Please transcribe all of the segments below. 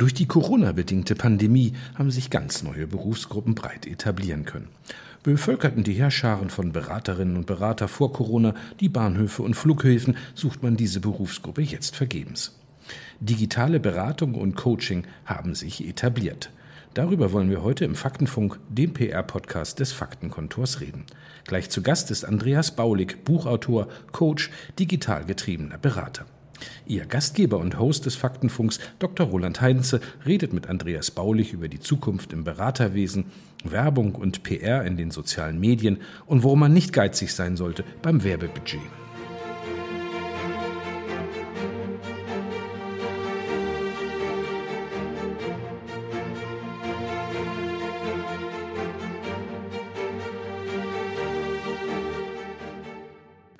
Durch die Corona-bedingte Pandemie haben sich ganz neue Berufsgruppen breit etablieren können. Bevölkerten die Heerscharen von Beraterinnen und Berater vor Corona die Bahnhöfe und Flughäfen, sucht man diese Berufsgruppe jetzt vergebens. Digitale Beratung und Coaching haben sich etabliert. Darüber wollen wir heute im Faktenfunk, dem PR-Podcast des Faktenkontors, reden. Gleich zu Gast ist Andreas Baulig, Buchautor, Coach, digital getriebener Berater. Ihr Gastgeber und Host des Faktenfunks, Dr. Roland Heinze, redet mit Andreas Baulich über die Zukunft im Beraterwesen, Werbung und PR in den sozialen Medien und worum man nicht geizig sein sollte beim Werbebudget.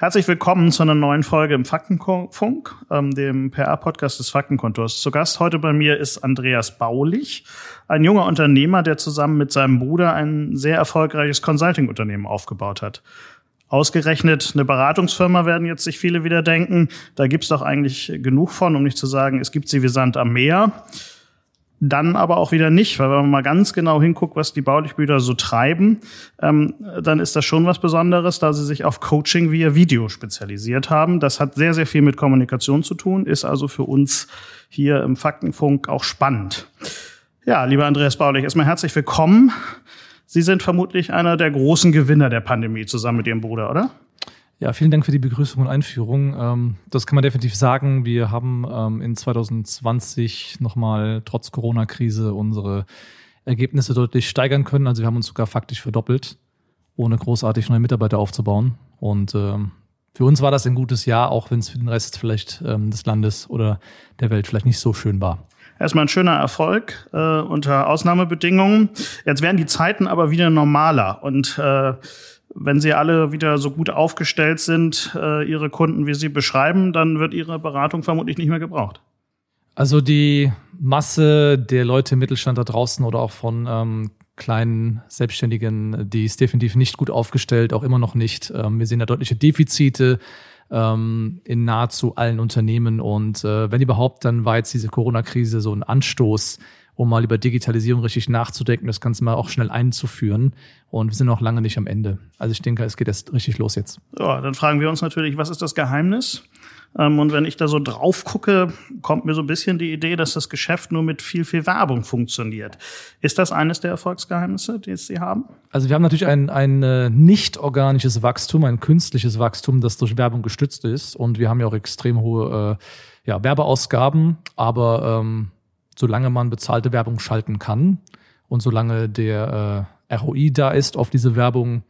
Herzlich willkommen zu einer neuen Folge im Faktenfunk, ähm, dem PR-Podcast des Faktenkontors. Zu Gast heute bei mir ist Andreas Baulich, ein junger Unternehmer, der zusammen mit seinem Bruder ein sehr erfolgreiches Consulting-Unternehmen aufgebaut hat. Ausgerechnet eine Beratungsfirma werden jetzt sich viele wieder denken. Da gibt's doch eigentlich genug von, um nicht zu sagen, es gibt sie wie Sand am Meer dann aber auch wieder nicht, weil wenn man mal ganz genau hinguckt, was die Baulichbrüder so treiben, ähm, dann ist das schon was Besonderes, da sie sich auf Coaching via Video spezialisiert haben. Das hat sehr, sehr viel mit Kommunikation zu tun, ist also für uns hier im Faktenfunk auch spannend. Ja, lieber Andreas Baulich, erstmal herzlich willkommen. Sie sind vermutlich einer der großen Gewinner der Pandemie zusammen mit Ihrem Bruder, oder? Ja, vielen Dank für die Begrüßung und Einführung. Ähm, das kann man definitiv sagen. Wir haben ähm, in 2020 nochmal trotz Corona-Krise unsere Ergebnisse deutlich steigern können. Also wir haben uns sogar faktisch verdoppelt, ohne großartig neue Mitarbeiter aufzubauen. Und ähm, für uns war das ein gutes Jahr, auch wenn es für den Rest vielleicht des Landes oder der Welt vielleicht nicht so schön war. Erstmal ein schöner Erfolg äh, unter Ausnahmebedingungen. Jetzt werden die Zeiten aber wieder normaler und äh, wenn sie alle wieder so gut aufgestellt sind, äh, ihre Kunden, wie sie beschreiben, dann wird ihre Beratung vermutlich nicht mehr gebraucht. Also die Masse der Leute im Mittelstand da draußen oder auch von ähm, kleinen Selbstständigen, die ist definitiv nicht gut aufgestellt, auch immer noch nicht. Ähm, wir sehen da deutliche Defizite ähm, in nahezu allen Unternehmen. Und äh, wenn überhaupt, dann war jetzt diese Corona-Krise so ein Anstoß, um mal über Digitalisierung richtig nachzudenken, das Ganze mal auch schnell einzuführen. Und wir sind noch lange nicht am Ende. Also ich denke, es geht erst richtig los jetzt. Ja, dann fragen wir uns natürlich, was ist das Geheimnis? Ähm, und wenn ich da so drauf gucke, kommt mir so ein bisschen die Idee, dass das Geschäft nur mit viel, viel Werbung funktioniert. Ist das eines der Erfolgsgeheimnisse, die Sie haben? Also wir haben natürlich ein, ein äh, nicht organisches Wachstum, ein künstliches Wachstum, das durch Werbung gestützt ist. Und wir haben ja auch extrem hohe äh, ja, Werbeausgaben, aber ähm, solange man bezahlte Werbung schalten kann und solange der äh, ROI da ist auf diese Werbung,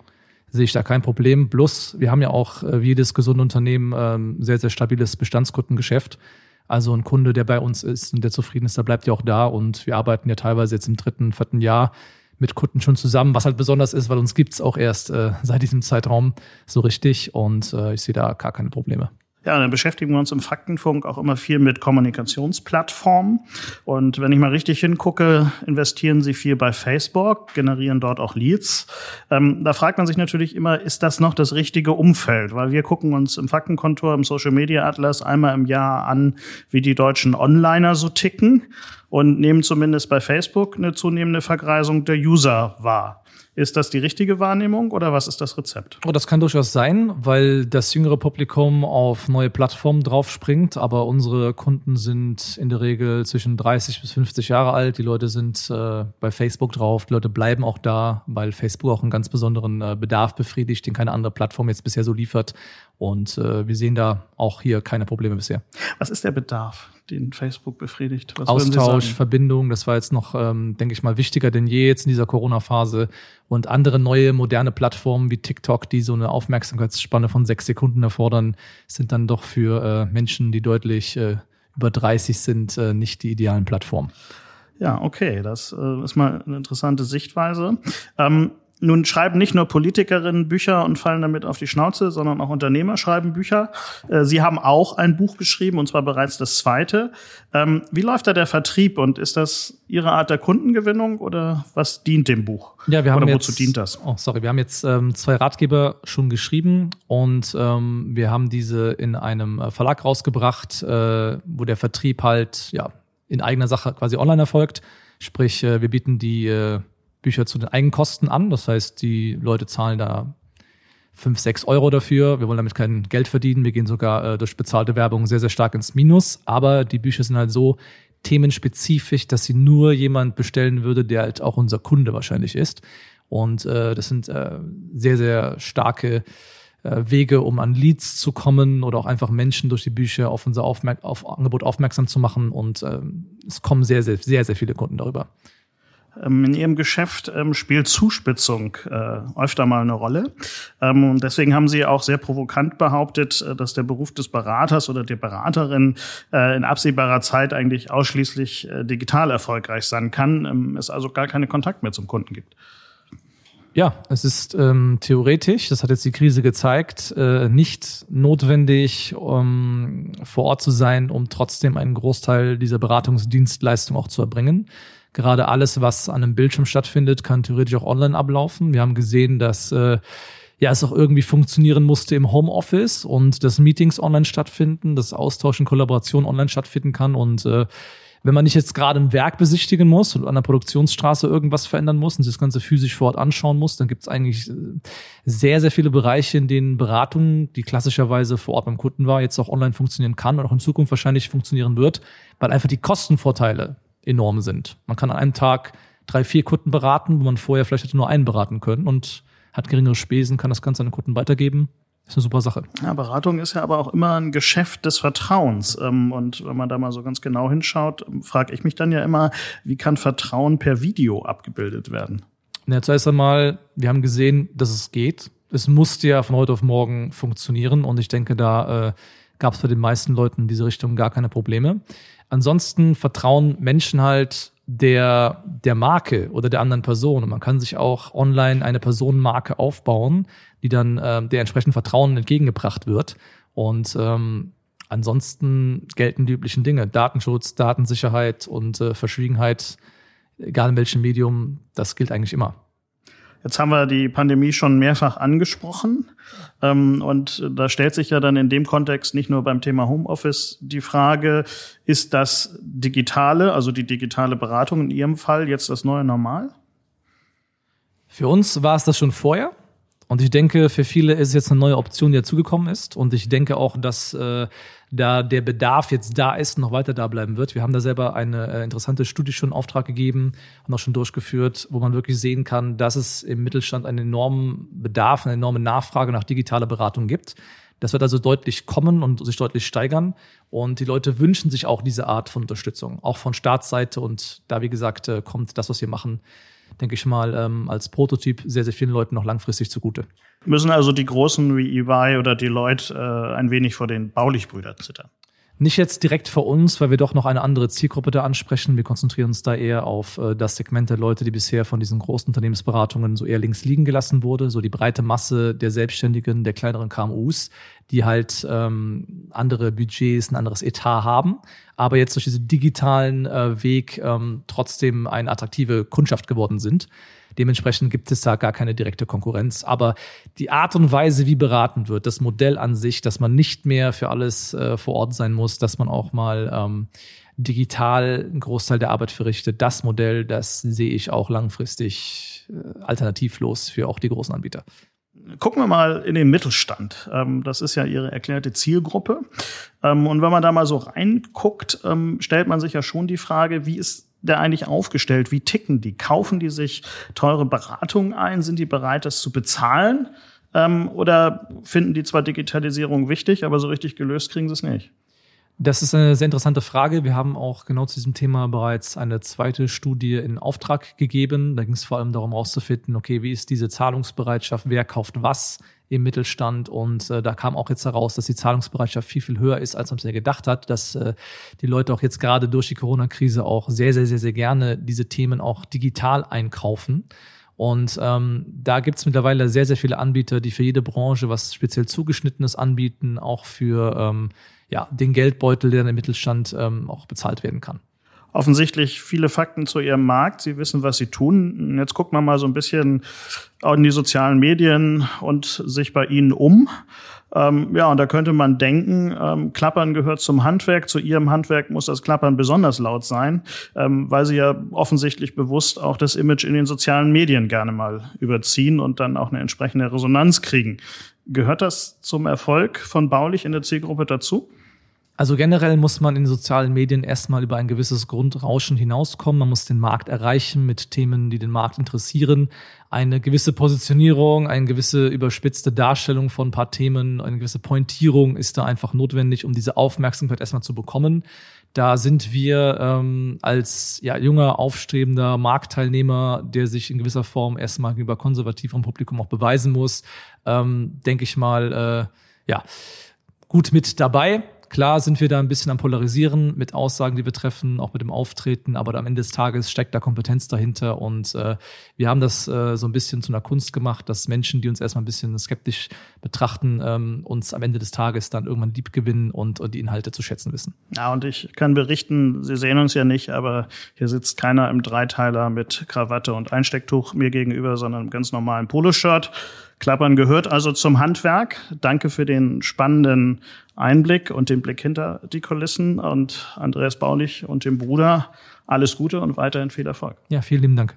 sehe ich da kein Problem. Plus, wir haben ja auch äh, wie jedes gesunde Unternehmen äh, sehr, sehr stabiles Bestandskundengeschäft. Also ein Kunde, der bei uns ist und der zufrieden ist, der bleibt ja auch da. Und wir arbeiten ja teilweise jetzt im dritten, vierten Jahr mit Kunden schon zusammen, was halt besonders ist, weil uns gibt's auch erst äh, seit diesem Zeitraum so richtig. Und äh, ich sehe da gar keine Probleme. Ja, dann beschäftigen wir uns im Faktenfunk auch immer viel mit Kommunikationsplattformen. Und wenn ich mal richtig hingucke, investieren Sie viel bei Facebook, generieren dort auch Leads. Ähm, da fragt man sich natürlich immer, ist das noch das richtige Umfeld? Weil wir gucken uns im Faktenkontor, im Social Media Atlas einmal im Jahr an, wie die deutschen Onliner so ticken und nehmen zumindest bei Facebook eine zunehmende Vergreisung der User wahr. Ist das die richtige Wahrnehmung oder was ist das Rezept? Oh, das kann durchaus sein, weil das jüngere Publikum auf neue Plattformen draufspringt, aber unsere Kunden sind in der Regel zwischen 30 bis 50 Jahre alt. Die Leute sind äh, bei Facebook drauf, die Leute bleiben auch da, weil Facebook auch einen ganz besonderen äh, Bedarf befriedigt, den keine andere Plattform jetzt bisher so liefert. Und äh, wir sehen da auch hier keine Probleme bisher. Was ist der Bedarf, den Facebook befriedigt? Was Austausch, Verbindung, das war jetzt noch, ähm, denke ich mal, wichtiger denn je jetzt in dieser Corona-Phase. Und andere neue, moderne Plattformen wie TikTok, die so eine Aufmerksamkeitsspanne von sechs Sekunden erfordern, sind dann doch für äh, Menschen, die deutlich äh, über 30 sind, äh, nicht die idealen Plattformen. Ja, okay, das äh, ist mal eine interessante Sichtweise. Ähm, nun schreiben nicht nur Politikerinnen Bücher und fallen damit auf die Schnauze, sondern auch Unternehmer schreiben Bücher. Äh, Sie haben auch ein Buch geschrieben, und zwar bereits das zweite. Ähm, wie läuft da der Vertrieb und ist das Ihre Art der Kundengewinnung oder was dient dem Buch? Ja, wir haben oder wozu jetzt, dient das? Oh, sorry, wir haben jetzt ähm, zwei Ratgeber schon geschrieben und ähm, wir haben diese in einem äh, Verlag rausgebracht, äh, wo der Vertrieb halt ja in eigener Sache quasi online erfolgt. Sprich, äh, wir bieten die äh, Bücher zu den Eigenkosten an. Das heißt, die Leute zahlen da fünf, sechs Euro dafür. Wir wollen damit kein Geld verdienen. Wir gehen sogar äh, durch bezahlte Werbung sehr, sehr stark ins Minus. Aber die Bücher sind halt so themenspezifisch, dass sie nur jemand bestellen würde, der halt auch unser Kunde wahrscheinlich ist. Und äh, das sind äh, sehr, sehr starke äh, Wege, um an Leads zu kommen oder auch einfach Menschen durch die Bücher auf unser Aufmerk auf Angebot aufmerksam zu machen. Und äh, es kommen sehr, sehr, sehr, sehr viele Kunden darüber. Ähm, in Ihrem Geschäft ähm, spielt Zuspitzung äh, öfter mal eine Rolle. Ähm, und deswegen haben Sie auch sehr provokant behauptet, äh, dass der Beruf des Beraters oder der Beraterin äh, in absehbarer Zeit eigentlich ausschließlich digital erfolgreich sein kann, es also gar keinen Kontakt mehr zum Kunden gibt. Ja, es ist ähm, theoretisch, das hat jetzt die Krise gezeigt, äh, nicht notwendig, um vor Ort zu sein, um trotzdem einen Großteil dieser Beratungsdienstleistung auch zu erbringen. Gerade alles, was an einem Bildschirm stattfindet, kann theoretisch auch online ablaufen. Wir haben gesehen, dass äh, ja es auch irgendwie funktionieren musste im Homeoffice und dass Meetings online stattfinden, dass Austausch und Kollaboration online stattfinden kann und äh, wenn man nicht jetzt gerade ein Werk besichtigen muss und an der Produktionsstraße irgendwas verändern muss und sich das Ganze physisch vor Ort anschauen muss, dann gibt es eigentlich äh, sehr, sehr viele Bereiche, in denen Beratung, die klassischerweise vor Ort beim Kunden war, jetzt auch online funktionieren kann und auch in Zukunft wahrscheinlich funktionieren wird, weil einfach die Kostenvorteile enorm sind. Man kann an einem Tag drei, vier Kunden beraten, wo man vorher vielleicht hätte nur einen beraten können und hat geringere Spesen, kann das Ganze an den Kunden weitergeben ist eine super Sache. Ja, Beratung ist ja aber auch immer ein Geschäft des Vertrauens. Ähm, und wenn man da mal so ganz genau hinschaut, frage ich mich dann ja immer, wie kann Vertrauen per Video abgebildet werden? Ja, zuerst einmal, wir haben gesehen, dass es geht. Es musste ja von heute auf morgen funktionieren und ich denke, da äh, gab es bei den meisten Leuten in diese Richtung gar keine Probleme. Ansonsten vertrauen Menschen halt der, der Marke oder der anderen Person. Und man kann sich auch online eine Personenmarke aufbauen, die dann äh, der entsprechend Vertrauen entgegengebracht wird. Und ähm, ansonsten gelten die üblichen Dinge. Datenschutz, Datensicherheit und äh, Verschwiegenheit, egal in welchem Medium, das gilt eigentlich immer. Jetzt haben wir die Pandemie schon mehrfach angesprochen. Ähm, und da stellt sich ja dann in dem Kontext nicht nur beim Thema Homeoffice die Frage, ist das digitale, also die digitale Beratung in Ihrem Fall jetzt das neue Normal? Für uns war es das schon vorher. Und ich denke, für viele ist es jetzt eine neue Option, die dazugekommen ist. Und ich denke auch, dass äh, da der Bedarf jetzt da ist, noch weiter da bleiben wird. Wir haben da selber eine äh, interessante Studie schon in Auftrag gegeben und auch schon durchgeführt, wo man wirklich sehen kann, dass es im Mittelstand einen enormen Bedarf, eine enorme Nachfrage nach digitaler Beratung gibt. Das wird also deutlich kommen und sich deutlich steigern. Und die Leute wünschen sich auch diese Art von Unterstützung, auch von Staatsseite. Und da, wie gesagt, äh, kommt das, was wir machen, denke ich mal, ähm, als Prototyp sehr, sehr vielen Leuten noch langfristig zugute. Müssen also die Großen wie EY oder Deloitte äh, ein wenig vor den Baulichbrüdern zittern? Nicht jetzt direkt vor uns, weil wir doch noch eine andere Zielgruppe da ansprechen. Wir konzentrieren uns da eher auf äh, das Segment der Leute, die bisher von diesen großen Unternehmensberatungen so eher links liegen gelassen wurde. So die breite Masse der Selbstständigen, der kleineren KMUs, die halt ähm, andere Budgets, ein anderes Etat haben, aber jetzt durch diesen digitalen äh, Weg ähm, trotzdem eine attraktive Kundschaft geworden sind. Dementsprechend gibt es da gar keine direkte Konkurrenz. Aber die Art und Weise, wie beraten wird, das Modell an sich, dass man nicht mehr für alles äh, vor Ort sein muss, dass man auch mal ähm, digital einen Großteil der Arbeit verrichtet, das Modell, das sehe ich auch langfristig äh, alternativlos für auch die großen Anbieter. Gucken wir mal in den Mittelstand. Ähm, das ist ja Ihre erklärte Zielgruppe. Ähm, und wenn man da mal so reinguckt, ähm, stellt man sich ja schon die Frage, wie ist der eigentlich aufgestellt? Wie ticken die? Kaufen die sich teure Beratungen ein? Sind die bereit, das zu bezahlen? Ähm, oder finden die zwar Digitalisierung wichtig, aber so richtig gelöst kriegen sie es nicht? Das ist eine sehr interessante Frage. Wir haben auch genau zu diesem Thema bereits eine zweite Studie in Auftrag gegeben. Da ging es vor allem darum herauszufinden, okay, wie ist diese Zahlungsbereitschaft, wer kauft was im Mittelstand und äh, da kam auch jetzt heraus, dass die Zahlungsbereitschaft viel, viel höher ist, als man es gedacht hat, dass äh, die Leute auch jetzt gerade durch die Corona-Krise auch sehr, sehr, sehr, sehr gerne diese Themen auch digital einkaufen. Und ähm, da gibt es mittlerweile sehr, sehr viele Anbieter, die für jede Branche was speziell zugeschnittenes anbieten, auch für ähm, ja, den Geldbeutel, der im Mittelstand ähm, auch bezahlt werden kann. offensichtlich viele Fakten zu ihrem Markt. Sie wissen, was sie tun. Jetzt guckt man mal so ein bisschen in die sozialen Medien und sich bei ihnen um. Ähm, ja, und da könnte man denken, ähm, Klappern gehört zum Handwerk. Zu ihrem Handwerk muss das Klappern besonders laut sein, ähm, weil sie ja offensichtlich bewusst auch das Image in den sozialen Medien gerne mal überziehen und dann auch eine entsprechende Resonanz kriegen. Gehört das zum Erfolg von Baulich in der Zielgruppe dazu? Also generell muss man in sozialen Medien erstmal über ein gewisses Grundrauschen hinauskommen. Man muss den Markt erreichen mit Themen, die den Markt interessieren. Eine gewisse Positionierung, eine gewisse überspitzte Darstellung von ein paar Themen, eine gewisse Pointierung ist da einfach notwendig, um diese Aufmerksamkeit erstmal zu bekommen. Da sind wir ähm, als ja, junger, aufstrebender Marktteilnehmer, der sich in gewisser Form erstmal gegenüber konservativem Publikum auch beweisen muss, ähm, denke ich mal, äh, ja, gut mit dabei. Klar sind wir da ein bisschen am Polarisieren mit Aussagen, die wir treffen, auch mit dem Auftreten, aber am Ende des Tages steckt da Kompetenz dahinter und äh, wir haben das äh, so ein bisschen zu einer Kunst gemacht, dass Menschen, die uns erstmal ein bisschen skeptisch betrachten, ähm, uns am Ende des Tages dann irgendwann lieb gewinnen und, und die Inhalte zu schätzen wissen. Ja, und ich kann berichten, Sie sehen uns ja nicht, aber hier sitzt keiner im Dreiteiler mit Krawatte und Einstecktuch mir gegenüber, sondern im ganz normalen Poloshirt. Klappern gehört also zum Handwerk. Danke für den spannenden Einblick und den Blick hinter die Kulissen und Andreas Baulich und dem Bruder. Alles Gute und weiterhin viel Erfolg. Ja, vielen lieben Dank.